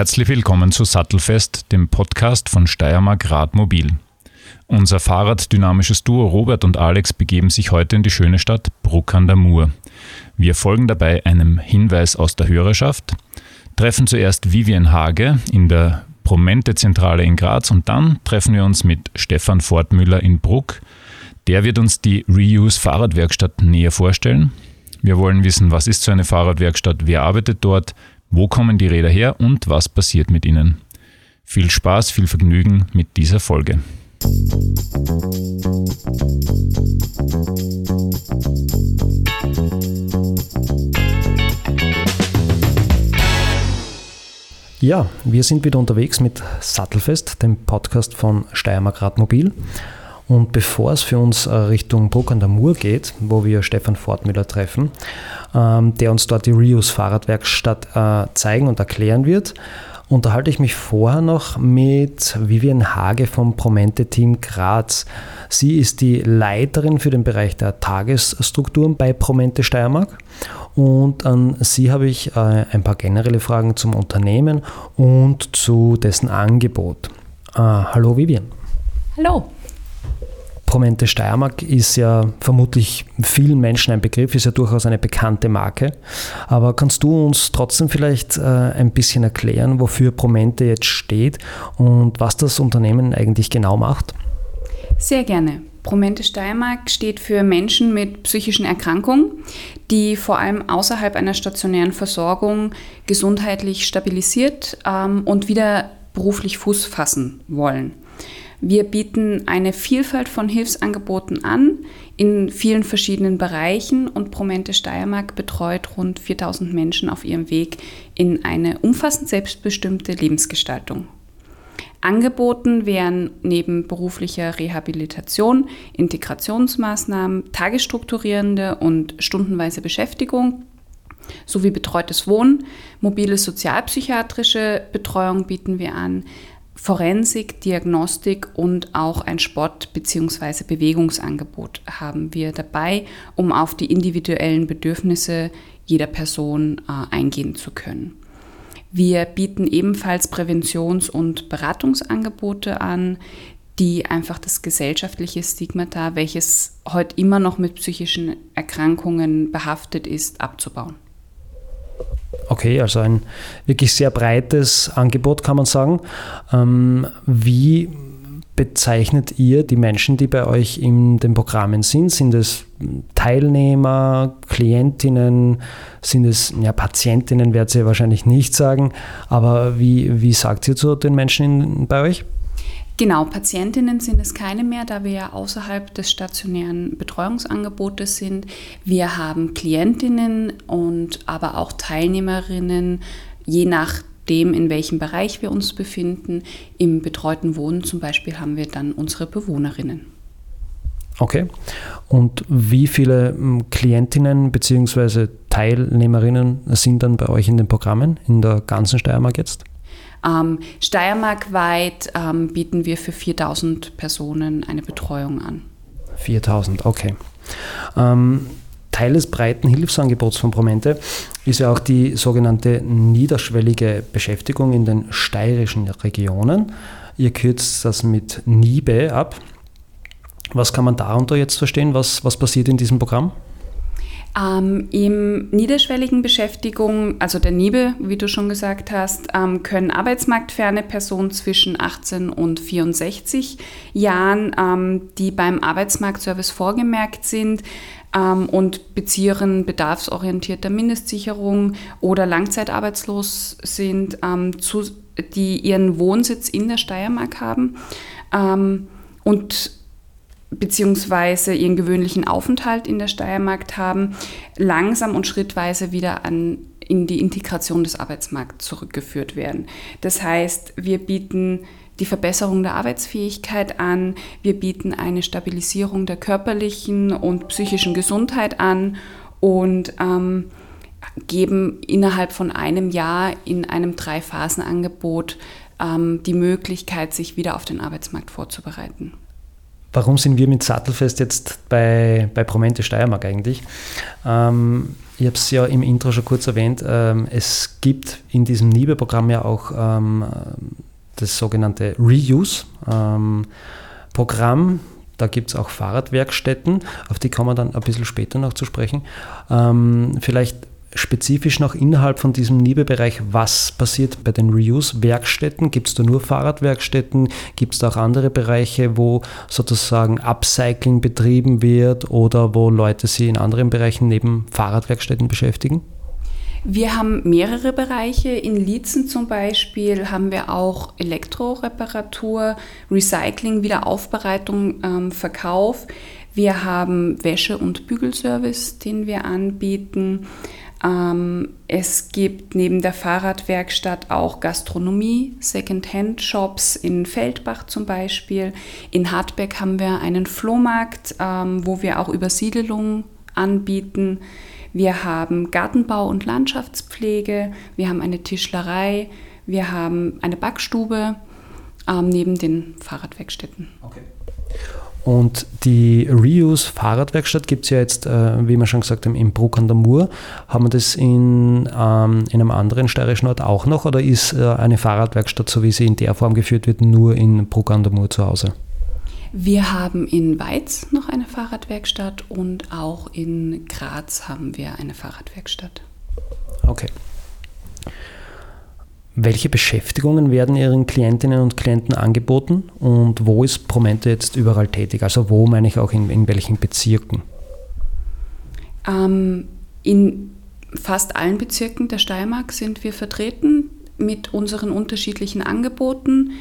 Herzlich willkommen zu Sattelfest, dem Podcast von Steiermark Radmobil. Unser fahrraddynamisches Duo Robert und Alex begeben sich heute in die schöne Stadt Bruck an der Mur. Wir folgen dabei einem Hinweis aus der Hörerschaft, treffen zuerst Vivian Hage in der Promente-Zentrale in Graz und dann treffen wir uns mit Stefan Fortmüller in Bruck. Der wird uns die Reuse Fahrradwerkstatt näher vorstellen. Wir wollen wissen, was ist so eine Fahrradwerkstatt, wer arbeitet dort, wo kommen die Räder her und was passiert mit ihnen. Viel Spaß, viel Vergnügen mit dieser Folge. Ja, wir sind wieder unterwegs mit Sattelfest, dem Podcast von Steiermark Radmobil. Und bevor es für uns äh, Richtung Bruck an der Mur geht, wo wir Stefan Fortmüller treffen, ähm, der uns dort die Reuse Fahrradwerkstatt äh, zeigen und erklären wird, unterhalte ich mich vorher noch mit Vivian Hage vom Promente Team Graz. Sie ist die Leiterin für den Bereich der Tagesstrukturen bei Promente Steiermark. Und an Sie habe ich äh, ein paar generelle Fragen zum Unternehmen und zu dessen Angebot. hallo Vivian. Hallo. Promente Steiermark ist ja vermutlich vielen Menschen ein Begriff, ist ja durchaus eine bekannte Marke. Aber kannst du uns trotzdem vielleicht äh, ein bisschen erklären, wofür Promente jetzt steht und was das Unternehmen eigentlich genau macht? Sehr gerne. Promente Steiermark steht für Menschen mit psychischen Erkrankungen, die vor allem außerhalb einer stationären Versorgung gesundheitlich stabilisiert ähm, und wieder beruflich Fuß fassen wollen. Wir bieten eine Vielfalt von Hilfsangeboten an in vielen verschiedenen Bereichen und Promente Steiermark betreut rund 4000 Menschen auf ihrem Weg in eine umfassend selbstbestimmte Lebensgestaltung. Angeboten wären neben beruflicher Rehabilitation, Integrationsmaßnahmen, tagesstrukturierende und stundenweise Beschäftigung sowie betreutes Wohnen, mobile sozialpsychiatrische Betreuung bieten wir an, Forensik, Diagnostik und auch ein Sport- bzw. Bewegungsangebot haben wir dabei, um auf die individuellen Bedürfnisse jeder Person äh, eingehen zu können. Wir bieten ebenfalls Präventions- und Beratungsangebote an, die einfach das gesellschaftliche Stigmata, welches heute immer noch mit psychischen Erkrankungen behaftet ist, abzubauen. Okay, also ein wirklich sehr breites Angebot, kann man sagen. Ähm, wie bezeichnet ihr die Menschen, die bei euch in den Programmen sind? Sind es Teilnehmer, Klientinnen, sind es ja, Patientinnen, werdet ihr wahrscheinlich nicht sagen, aber wie, wie sagt ihr zu den Menschen in, bei euch? Genau, Patientinnen sind es keine mehr, da wir ja außerhalb des stationären Betreuungsangebotes sind. Wir haben Klientinnen und aber auch Teilnehmerinnen, je nachdem, in welchem Bereich wir uns befinden. Im betreuten Wohnen zum Beispiel haben wir dann unsere Bewohnerinnen. Okay. Und wie viele hm, Klientinnen bzw. Teilnehmerinnen sind dann bei euch in den Programmen in der ganzen Steiermark jetzt? Ähm, Steiermarkweit ähm, bieten wir für 4000 Personen eine Betreuung an. 4000, okay. Ähm, Teil des breiten Hilfsangebots von Promente ist ja auch die sogenannte niederschwellige Beschäftigung in den steirischen Regionen. Ihr kürzt das mit NIBE ab. Was kann man darunter jetzt verstehen? Was, was passiert in diesem Programm? Ähm, Im niederschwelligen Beschäftigung, also der NIBE, wie du schon gesagt hast, ähm, können arbeitsmarktferne Personen zwischen 18 und 64 Jahren, ähm, die beim Arbeitsmarktservice vorgemerkt sind, ähm, und beziehen bedarfsorientierter Mindestsicherung oder langzeitarbeitslos sind, ähm, zu, die ihren Wohnsitz in der Steiermark haben. Ähm, und beziehungsweise ihren gewöhnlichen Aufenthalt in der Steiermark haben, langsam und schrittweise wieder an, in die Integration des Arbeitsmarkts zurückgeführt werden. Das heißt, wir bieten die Verbesserung der Arbeitsfähigkeit an, wir bieten eine Stabilisierung der körperlichen und psychischen Gesundheit an und ähm, geben innerhalb von einem Jahr in einem Drei-Phasen-Angebot ähm, die Möglichkeit, sich wieder auf den Arbeitsmarkt vorzubereiten. Warum sind wir mit Sattelfest jetzt bei, bei Promente Steiermark eigentlich? Ähm, ich habe es ja im Intro schon kurz erwähnt. Ähm, es gibt in diesem NIBE-Programm ja auch ähm, das sogenannte Reuse-Programm. Ähm, da gibt es auch Fahrradwerkstätten, auf die kommen wir dann ein bisschen später noch zu sprechen. Ähm, vielleicht spezifisch noch innerhalb von diesem NIBE-Bereich, was passiert bei den Reuse-Werkstätten? Gibt es da nur Fahrradwerkstätten? Gibt es da auch andere Bereiche, wo sozusagen Upcycling betrieben wird oder wo Leute sich in anderen Bereichen neben Fahrradwerkstätten beschäftigen? Wir haben mehrere Bereiche. In Lietzen zum Beispiel haben wir auch Elektroreparatur, Recycling, Wiederaufbereitung, ähm, Verkauf. Wir haben Wäsche- und Bügelservice, den wir anbieten. Ähm, es gibt neben der Fahrradwerkstatt auch Gastronomie, Second-Hand-Shops in Feldbach zum Beispiel. In Hartberg haben wir einen Flohmarkt, ähm, wo wir auch Übersiedelung anbieten. Wir haben Gartenbau und Landschaftspflege, wir haben eine Tischlerei, wir haben eine Backstube ähm, neben den Fahrradwerkstätten. Okay. Und die Reuse Fahrradwerkstatt gibt es ja jetzt, äh, wie wir schon gesagt haben, in Bruck an der Mur. Haben wir das in, ähm, in einem anderen steirischen Ort auch noch oder ist äh, eine Fahrradwerkstatt, so wie sie in der Form geführt wird, nur in Bruck an der Mur zu Hause? Wir haben in Weiz noch eine Fahrradwerkstatt und auch in Graz haben wir eine Fahrradwerkstatt. Okay. Welche Beschäftigungen werden Ihren Klientinnen und Klienten angeboten und wo ist Promente jetzt überall tätig? Also wo meine ich auch in, in welchen Bezirken? Ähm, in fast allen Bezirken der Steiermark sind wir vertreten mit unseren unterschiedlichen Angeboten.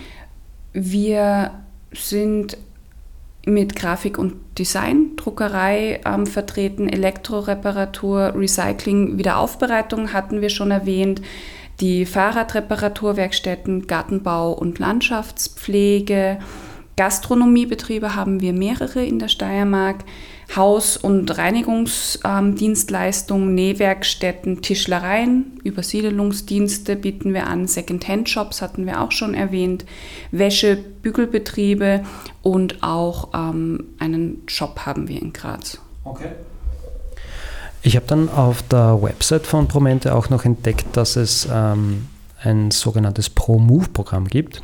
Wir sind mit Grafik und Design, Druckerei ähm, vertreten, Elektroreparatur, Recycling, Wiederaufbereitung hatten wir schon erwähnt die Fahrradreparaturwerkstätten, Gartenbau und Landschaftspflege. Gastronomiebetriebe haben wir mehrere in der Steiermark. Haus- und Reinigungsdienstleistungen, Nähwerkstätten, Tischlereien, Übersiedelungsdienste bieten wir an, Second-Hand-Shops hatten wir auch schon erwähnt, Wäsche, Bügelbetriebe und auch ähm, einen Shop haben wir in Graz. Okay. Ich habe dann auf der Website von Promente auch noch entdeckt, dass es ähm, ein sogenanntes Pro-Move-Programm gibt.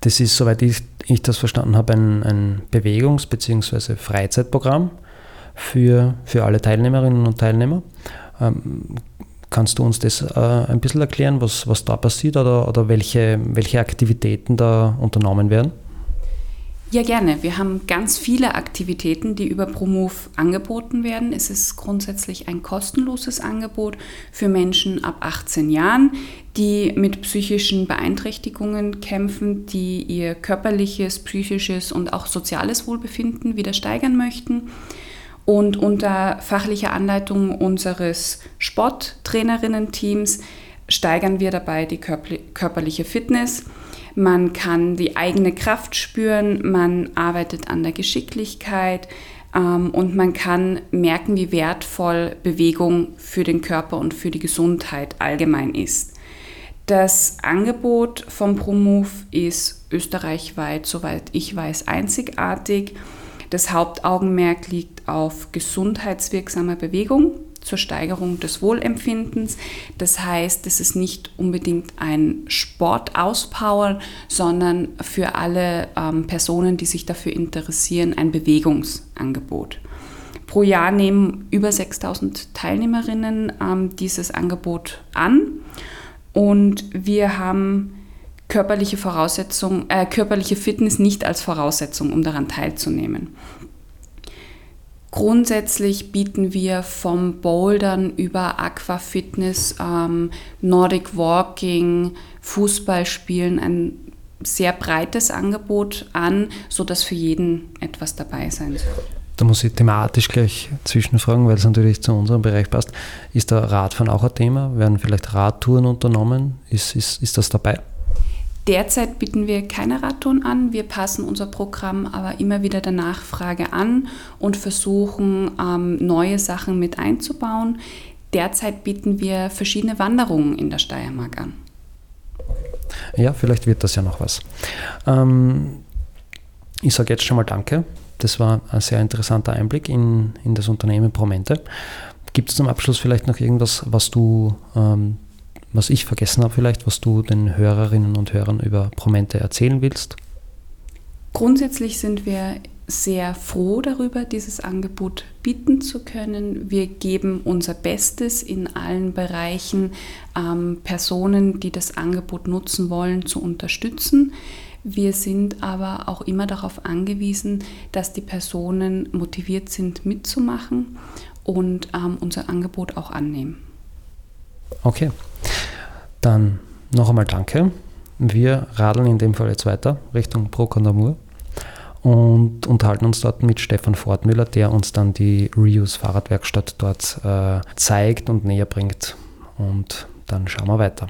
Das ist, soweit ich, ich das verstanden habe, ein, ein Bewegungs- bzw. Freizeitprogramm für, für alle Teilnehmerinnen und Teilnehmer. Ähm, kannst du uns das äh, ein bisschen erklären, was, was da passiert oder, oder welche, welche Aktivitäten da unternommen werden? Ja, gerne. Wir haben ganz viele Aktivitäten, die über ProMove angeboten werden. Es ist grundsätzlich ein kostenloses Angebot für Menschen ab 18 Jahren, die mit psychischen Beeinträchtigungen kämpfen, die ihr körperliches, psychisches und auch soziales Wohlbefinden wieder steigern möchten. Und unter fachlicher Anleitung unseres Sporttrainerinnen-Teams steigern wir dabei die körperliche Fitness man kann die eigene Kraft spüren, man arbeitet an der Geschicklichkeit ähm, und man kann merken, wie wertvoll Bewegung für den Körper und für die Gesundheit allgemein ist. Das Angebot vom ProMove ist österreichweit, soweit ich weiß, einzigartig. Das Hauptaugenmerk liegt auf gesundheitswirksamer Bewegung zur Steigerung des Wohlempfindens. Das heißt, es ist nicht unbedingt ein Sportauspowern, sondern für alle ähm, Personen, die sich dafür interessieren, ein Bewegungsangebot. Pro Jahr nehmen über 6000 Teilnehmerinnen ähm, dieses Angebot an und wir haben körperliche Voraussetzung, äh, körperliche Fitness nicht als Voraussetzung, um daran teilzunehmen. Grundsätzlich bieten wir vom Bouldern über Aquafitness, ähm, Nordic Walking, Fußballspielen ein sehr breites Angebot an, sodass für jeden etwas dabei sein soll. Da muss ich thematisch gleich zwischenfragen, weil es natürlich zu unserem Bereich passt. Ist da Radfahren auch ein Thema? Werden vielleicht Radtouren unternommen? Ist, ist, ist das dabei? Derzeit bieten wir keine Radtouren an. Wir passen unser Programm aber immer wieder der Nachfrage an und versuchen, ähm, neue Sachen mit einzubauen. Derzeit bieten wir verschiedene Wanderungen in der Steiermark an. Ja, vielleicht wird das ja noch was. Ähm, ich sage jetzt schon mal Danke. Das war ein sehr interessanter Einblick in, in das Unternehmen Promente. Gibt es zum Abschluss vielleicht noch irgendwas, was du, ähm, was ich vergessen habe, vielleicht, was du den Hörerinnen und Hörern über Promente erzählen willst? Grundsätzlich sind wir sehr froh darüber, dieses Angebot bieten zu können. Wir geben unser Bestes in allen Bereichen, ähm, Personen, die das Angebot nutzen wollen, zu unterstützen. Wir sind aber auch immer darauf angewiesen, dass die Personen motiviert sind, mitzumachen und ähm, unser Angebot auch annehmen. Okay, dann noch einmal danke. Wir radeln in dem Fall jetzt weiter Richtung Procondamur und unterhalten uns dort mit Stefan Fortmüller, der uns dann die Reuse Fahrradwerkstatt dort äh, zeigt und näher bringt. Und dann schauen wir weiter.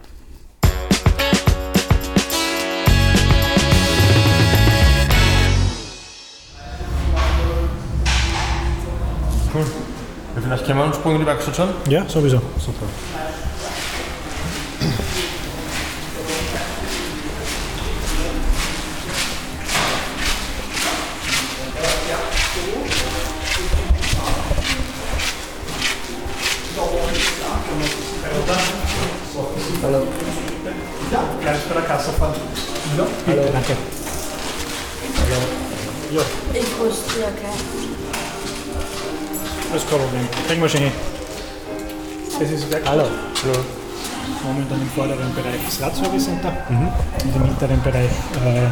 Cool. Ja, vielleicht können wir einen Sprung in die Werkstatt schauen? Ja, sowieso. Super. Bei der Kasse fahren. Ja, bitte, danke. Hallo. Ja, Ich wusste ja kein. das ist kein Problem. Kriegen wir schon hin. Das ist Werkstatt. Hallo. Hallo. Momentan im vorderen Bereich das Radservice Center und im hinteren Bereich äh,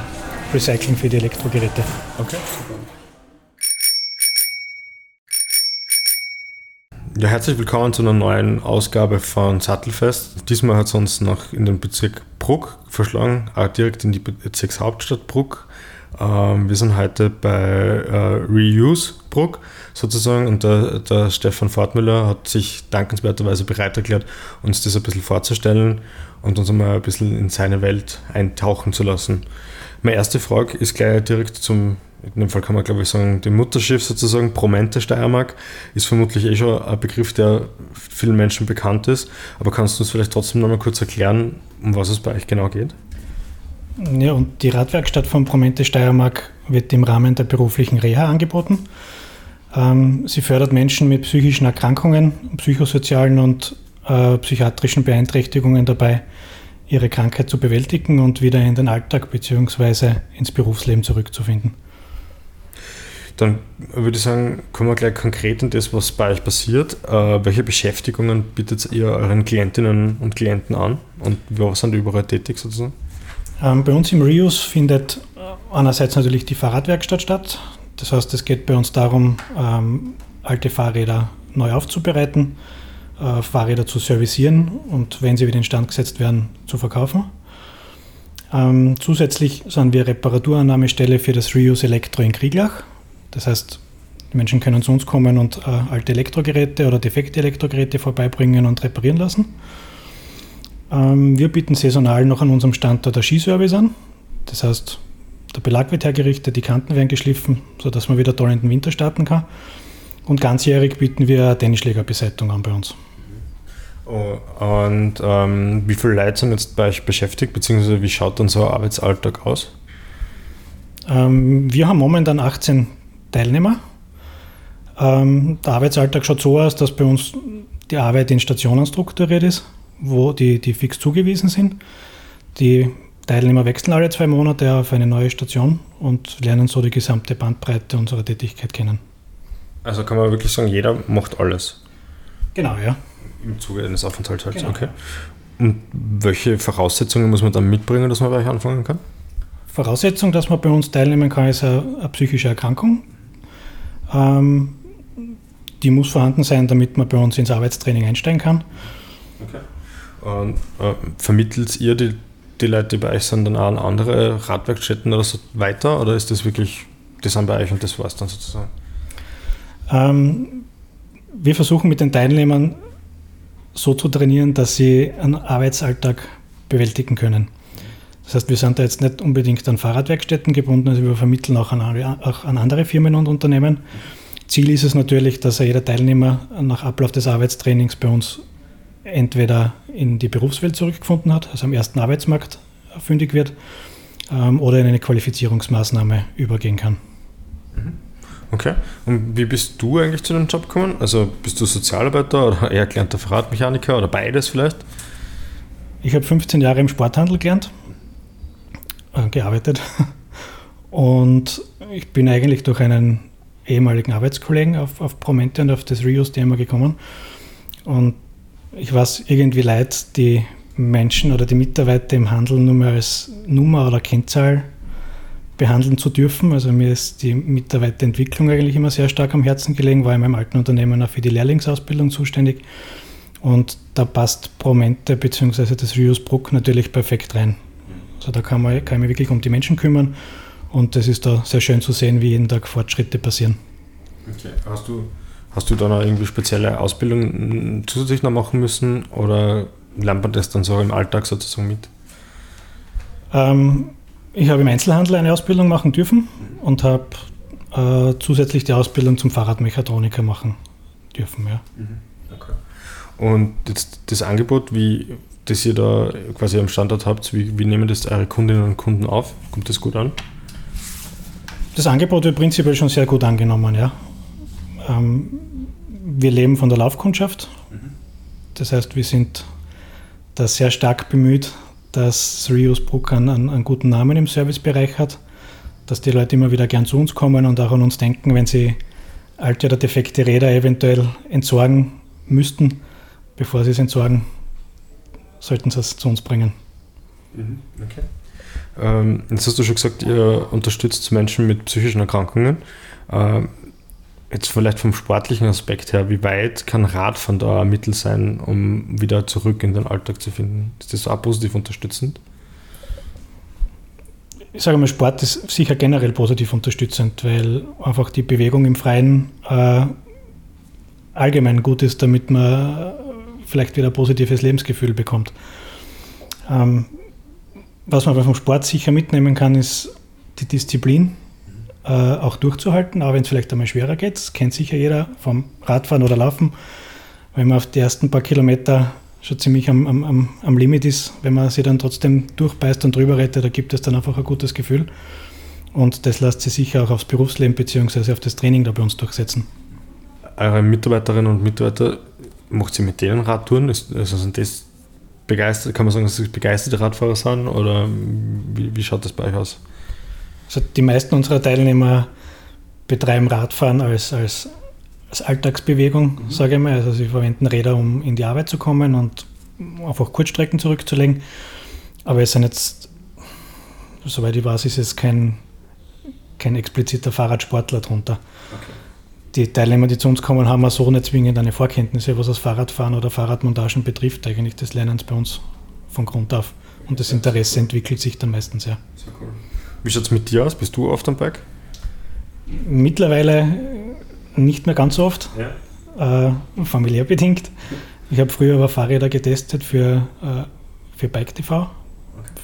Recycling für die Elektrogeräte. Okay, super. Ja, herzlich willkommen zu einer neuen Ausgabe von Sattelfest. Diesmal hat es uns noch in den Bezirk Bruck verschlagen, auch direkt in die Bezirkshauptstadt Bruck. Ähm, wir sind heute bei äh, Reuse Bruck sozusagen und der, der Stefan Fortmüller hat sich dankenswerterweise bereit erklärt, uns das ein bisschen vorzustellen und uns einmal ein bisschen in seine Welt eintauchen zu lassen. Meine erste Frage ist gleich direkt zum, in dem Fall kann man glaube ich sagen, dem Mutterschiff sozusagen, Promente Steiermark, ist vermutlich eh schon ein Begriff, der vielen Menschen bekannt ist, aber kannst du uns vielleicht trotzdem nochmal kurz erklären, um was es bei euch genau geht? Ja, und die Radwerkstatt von Promente Steiermark wird im Rahmen der beruflichen Reha angeboten. Ähm, sie fördert Menschen mit psychischen Erkrankungen, psychosozialen und äh, psychiatrischen Beeinträchtigungen dabei, ihre Krankheit zu bewältigen und wieder in den Alltag bzw. ins Berufsleben zurückzufinden. Dann würde ich sagen, kommen wir gleich konkret in das, was bei euch passiert. Äh, welche Beschäftigungen bietet ihr euren Klientinnen und Klienten an und wo sind die überall tätig sozusagen? Ähm, bei uns im Reuse findet einerseits natürlich die Fahrradwerkstatt statt. Das heißt, es geht bei uns darum, ähm, alte Fahrräder neu aufzubereiten, äh, Fahrräder zu servicieren und wenn sie wieder instand gesetzt werden, zu verkaufen. Ähm, zusätzlich sind wir Reparaturannahmestelle für das Reuse Elektro in Krieglach. Das heißt, die Menschen können zu uns kommen und äh, alte Elektrogeräte oder defekte Elektrogeräte vorbeibringen und reparieren lassen. Ähm, wir bieten saisonal noch an unserem Standort der Skiservice an. Das heißt, der Belag wird hergerichtet, die Kanten werden geschliffen, sodass man wieder toll in den Winter starten kann. Und ganzjährig bieten wir eine Tennisschlägerbeseitigung an bei uns. Oh, und ähm, wie viele Leute sind jetzt bei euch beschäftigt, beziehungsweise wie schaut dann so ein Arbeitsalltag aus? Ähm, wir haben momentan 18 Teilnehmer. Ähm, der Arbeitsalltag schaut so aus, dass bei uns die Arbeit in Stationen strukturiert ist, wo die, die fix zugewiesen sind. Die Teilnehmer wechseln alle zwei Monate auf eine neue Station und lernen so die gesamte Bandbreite unserer Tätigkeit kennen. Also kann man wirklich sagen, jeder macht alles Genau, ja. im Zuge eines Aufenthalts. halt. Genau. Okay. Und welche Voraussetzungen muss man dann mitbringen, dass man bei euch anfangen kann? Voraussetzung, dass man bei uns teilnehmen kann, ist eine, eine psychische Erkrankung. Ähm, die muss vorhanden sein, damit man bei uns ins Arbeitstraining einsteigen kann. Okay. Und äh, vermittelt ihr die, die Leute, die bei euch sind, dann auch an andere Radwerkstätten oder so weiter? Oder ist das wirklich, die sind bei euch und das war's dann sozusagen? Ähm, wir versuchen mit den Teilnehmern so zu trainieren, dass sie einen Arbeitsalltag bewältigen können. Das heißt, wir sind da jetzt nicht unbedingt an Fahrradwerkstätten gebunden, also wir vermitteln auch an, auch an andere Firmen und Unternehmen. Ziel ist es natürlich, dass jeder Teilnehmer nach Ablauf des Arbeitstrainings bei uns entweder in die Berufswelt zurückgefunden hat, also am ersten Arbeitsmarkt fündig wird, ähm, oder in eine Qualifizierungsmaßnahme übergehen kann. Okay. Und wie bist du eigentlich zu dem Job gekommen? Also bist du Sozialarbeiter oder eher gelernter Fahrradmechaniker oder beides vielleicht? Ich habe 15 Jahre im Sporthandel gelernt, gearbeitet und ich bin eigentlich durch einen ehemaligen Arbeitskollegen auf, auf Promente und auf das Reuse-Thema gekommen. Und ich war es irgendwie leid, die Menschen oder die Mitarbeiter im Handel nur mehr als Nummer oder Kennzahl behandeln zu dürfen. Also mir ist die Mitarbeiterentwicklung eigentlich immer sehr stark am Herzen gelegen, war in meinem alten Unternehmen auch für die Lehrlingsausbildung zuständig. Und da passt Promente bzw. das Reuse Bruck natürlich perfekt rein. Also da kann, man, kann mich wirklich um die Menschen kümmern und das ist da sehr schön zu sehen, wie jeden Tag Fortschritte passieren. Okay. Hast du, hast du da noch irgendwie spezielle Ausbildung zusätzlich noch machen müssen oder lernt man das dann so im Alltag sozusagen mit? Ähm, ich habe im Einzelhandel eine Ausbildung machen dürfen und habe äh, zusätzlich die Ausbildung zum Fahrradmechatroniker machen dürfen. Ja. Mhm. Okay. Und jetzt das Angebot, wie das ihr da quasi am Standort habt, wie, wie nehmen das eure Kundinnen und Kunden auf? Kommt das gut an? Das Angebot wird prinzipiell schon sehr gut angenommen, ja. Ähm, wir leben von der Laufkundschaft. Das heißt, wir sind da sehr stark bemüht, dass Reuse Brook einen, einen, guten Namen im Servicebereich hat, dass die Leute immer wieder gern zu uns kommen und auch an uns denken, wenn sie alte oder defekte Räder eventuell entsorgen müssten. Bevor sie es entsorgen, sollten sie es zu uns bringen. Mhm, okay. Ähm, jetzt hast du schon gesagt, ihr unterstützt Menschen mit psychischen Erkrankungen. Ähm, jetzt vielleicht vom sportlichen Aspekt her, wie weit kann Radfahren da ein Mittel sein, um wieder zurück in den Alltag zu finden? Ist das auch positiv unterstützend? Ich sage mal, Sport ist sicher generell positiv unterstützend, weil einfach die Bewegung im Freien äh, allgemein gut ist, damit man vielleicht wieder ein positives Lebensgefühl bekommt. Ähm, was man vom Sport sicher mitnehmen kann, ist die Disziplin, äh, auch durchzuhalten, auch wenn es vielleicht einmal schwerer geht. Das kennt sicher jeder vom Radfahren oder Laufen. Wenn man auf die ersten paar Kilometer schon ziemlich am, am, am Limit ist, wenn man sie dann trotzdem durchbeißt und drüber rettet, da gibt es dann einfach ein gutes Gefühl. Und das lässt sich sicher auch aufs Berufsleben bzw. auf das Training da bei uns durchsetzen. Eure Mitarbeiterinnen und Mitarbeiter, macht sie mit denen Radtouren? also sind das begeistert, kann man sagen, dass sie begeisterte Radfahrer sind oder wie, wie schaut das bei euch aus? Also die meisten unserer Teilnehmer betreiben Radfahren als, als, als Alltagsbewegung, mhm. sage ich mal. Also sie verwenden Räder, um in die Arbeit zu kommen und einfach Kurzstrecken zurückzulegen. Aber es sind jetzt, soweit ich weiß, ist es kein, kein expliziter Fahrradsportler drunter. Okay. Die Teilnehmer, die zu uns kommen, haben so nicht zwingend eine Vorkenntnisse, was das Fahrradfahren oder Fahrradmontagen betrifft. Eigentlich das lernen bei uns von Grund auf. Und das Interesse entwickelt sich dann meistens ja. Sehr cool. Wie schaut es mit dir aus? Bist du oft am Bike? Mittlerweile nicht mehr ganz so oft, ja. äh, familiär bedingt. Ich habe früher aber Fahrräder getestet für, äh, für Bike TV,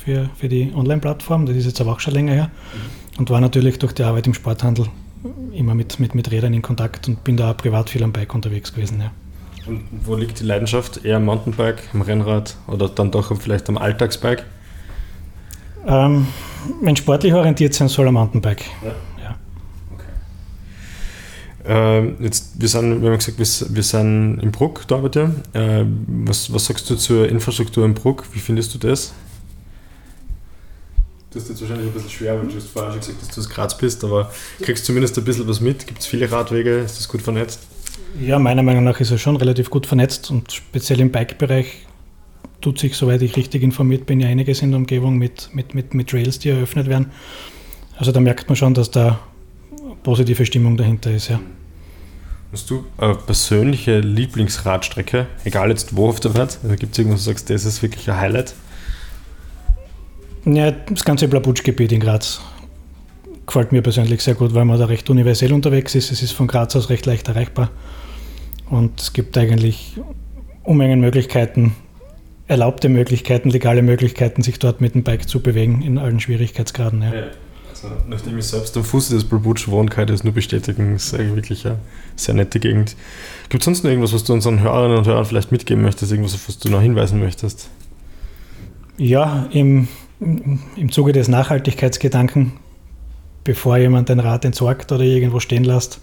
für, für die Online-Plattform. Das ist jetzt aber auch schon länger her. Mhm. Und war natürlich durch die Arbeit im Sporthandel immer mit, mit, mit Rädern in Kontakt und bin da auch privat viel am Bike unterwegs gewesen. Ja. Und wo liegt die Leidenschaft? Eher am Mountainbike, am Rennrad oder dann doch vielleicht am Alltagsbike? Ähm, wenn sportlich orientiert sein soll, am Mountainbike. Ja. ja. Okay. Ähm, jetzt, wir, sind, wir haben gesagt, wir, wir sind im Bruck da bei dir. Äh, was, was sagst du zur Infrastruktur im Bruck? Wie findest du das? Das ist jetzt wahrscheinlich ein bisschen schwer, weil du hast vorher schon gesagt dass du aus Graz bist, aber kriegst zumindest ein bisschen was mit? Gibt es viele Radwege? Ist das gut vernetzt? Ja, meiner Meinung nach ist er schon relativ gut vernetzt und speziell im Bike-Bereich tut sich, soweit ich richtig informiert bin, ja einiges in der Umgebung mit, mit, mit, mit Trails, die eröffnet werden. Also da merkt man schon, dass da positive Stimmung dahinter ist, ja. Hast du eine persönliche Lieblingsradstrecke, egal jetzt wo auf der Welt? Also gibt es irgendwas, wo du sagst, das ist wirklich ein Highlight? Ja, das ganze Blabutsch-Gebiet in Graz gefällt mir persönlich sehr gut, weil man da recht universell unterwegs ist. Es ist von Graz aus recht leicht erreichbar. Und es gibt eigentlich Unmengen Möglichkeiten, erlaubte Möglichkeiten, legale Möglichkeiten, sich dort mit dem Bike zu bewegen in allen Schwierigkeitsgraden. Ja. ja also, nachdem ich selbst am Fuße des Blabutsch wohne, kann ich das nur bestätigen. Es ist eigentlich wirklich eine sehr nette Gegend. Gibt es sonst noch irgendwas, was du unseren Hörerinnen und Hörern vielleicht mitgeben möchtest, irgendwas, auf was du noch hinweisen möchtest? Ja, im im Zuge des Nachhaltigkeitsgedanken, bevor jemand den Rad entsorgt oder irgendwo stehen lässt,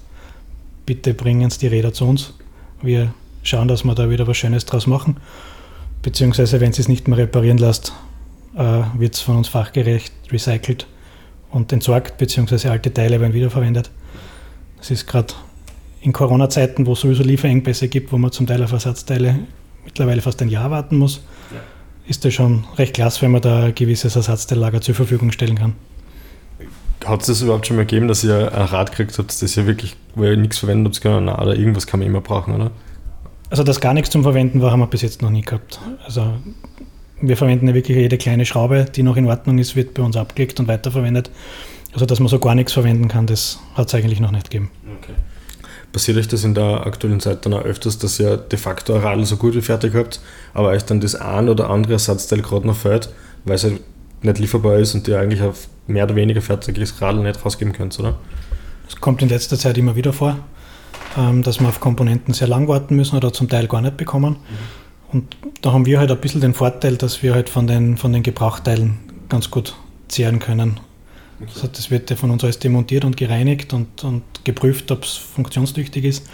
bitte bringen Sie die Räder zu uns. Wir schauen, dass wir da wieder was Schönes draus machen. Beziehungsweise, wenn Sie es nicht mehr reparieren lässt, äh, wird es von uns fachgerecht recycelt und entsorgt, beziehungsweise alte Teile werden wiederverwendet. Das ist gerade in Corona-Zeiten, wo es sowieso Lieferengpässe gibt, wo man zum Teil auf Ersatzteile mittlerweile fast ein Jahr warten muss, ja. Ist das schon recht klasse, wenn man da ein gewisses Ersatzteillager zur Verfügung stellen kann. Hat es das überhaupt schon mal gegeben, dass ihr ein Rad gekriegt habt, das ihr wirklich, wo ihr nichts verwenden habt können, oder irgendwas kann man immer brauchen, oder? Also, dass gar nichts zum Verwenden war, haben wir bis jetzt noch nie gehabt. Also, wir verwenden ja wirklich jede kleine Schraube, die noch in Ordnung ist, wird bei uns abgelegt und weiterverwendet. Also, dass man so gar nichts verwenden kann, das hat es eigentlich noch nicht gegeben. Okay. Passiert euch das in der aktuellen Zeit dann auch öfters, dass ihr de facto ein Radl so gut wie fertig habt, aber euch dann das ein oder andere Ersatzteil gerade noch fällt, weil es halt nicht lieferbar ist und ihr eigentlich auf mehr oder weniger fertiges Radl nicht rausgeben könnt, oder? Das kommt in letzter Zeit immer wieder vor, ähm, dass wir auf Komponenten sehr lang warten müssen oder zum Teil gar nicht bekommen. Mhm. Und da haben wir halt ein bisschen den Vorteil, dass wir halt von den, von den Gebrauchteilen ganz gut zehren können Okay. Also das wird ja von uns alles demontiert und gereinigt und, und geprüft, ob es funktionstüchtig ist.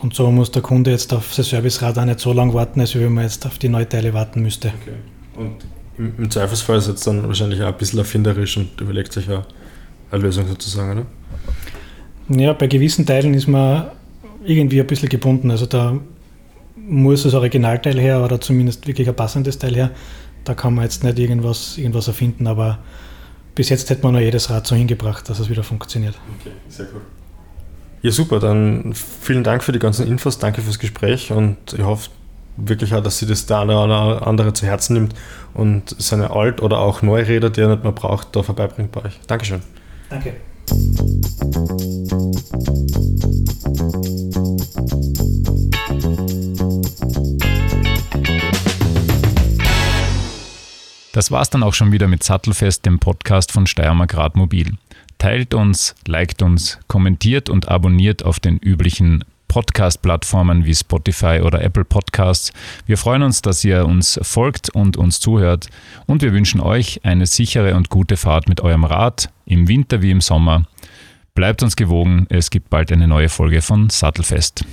Und so muss der Kunde jetzt auf sein Servicerad auch nicht so lange warten, als wenn man jetzt auf die Neuteile warten müsste. Okay. Und im, im Zweifelsfall ist jetzt dann wahrscheinlich auch ein bisschen erfinderisch und überlegt sich ja eine Lösung sozusagen, oder? Ja, bei gewissen Teilen ist man irgendwie ein bisschen gebunden. Also da muss das Originalteil her oder zumindest wirklich ein passendes Teil her. Da kann man jetzt nicht irgendwas, irgendwas erfinden, aber bis jetzt hätte man noch jedes Rad so hingebracht, dass es wieder funktioniert. Okay, sehr cool. Ja, super. Dann vielen Dank für die ganzen Infos. Danke fürs Gespräch und ich hoffe wirklich auch, dass sie das der eine oder andere zu Herzen nimmt und seine Alt- oder auch Neuräder, die er nicht mehr braucht, da vorbeibringt bei euch. Dankeschön. Danke. Das war's dann auch schon wieder mit Sattelfest, dem Podcast von Steiermark Radmobil. Teilt uns, liked uns, kommentiert und abonniert auf den üblichen Podcast-Plattformen wie Spotify oder Apple Podcasts. Wir freuen uns, dass ihr uns folgt und uns zuhört und wir wünschen euch eine sichere und gute Fahrt mit eurem Rad, im Winter wie im Sommer. Bleibt uns gewogen, es gibt bald eine neue Folge von Sattelfest.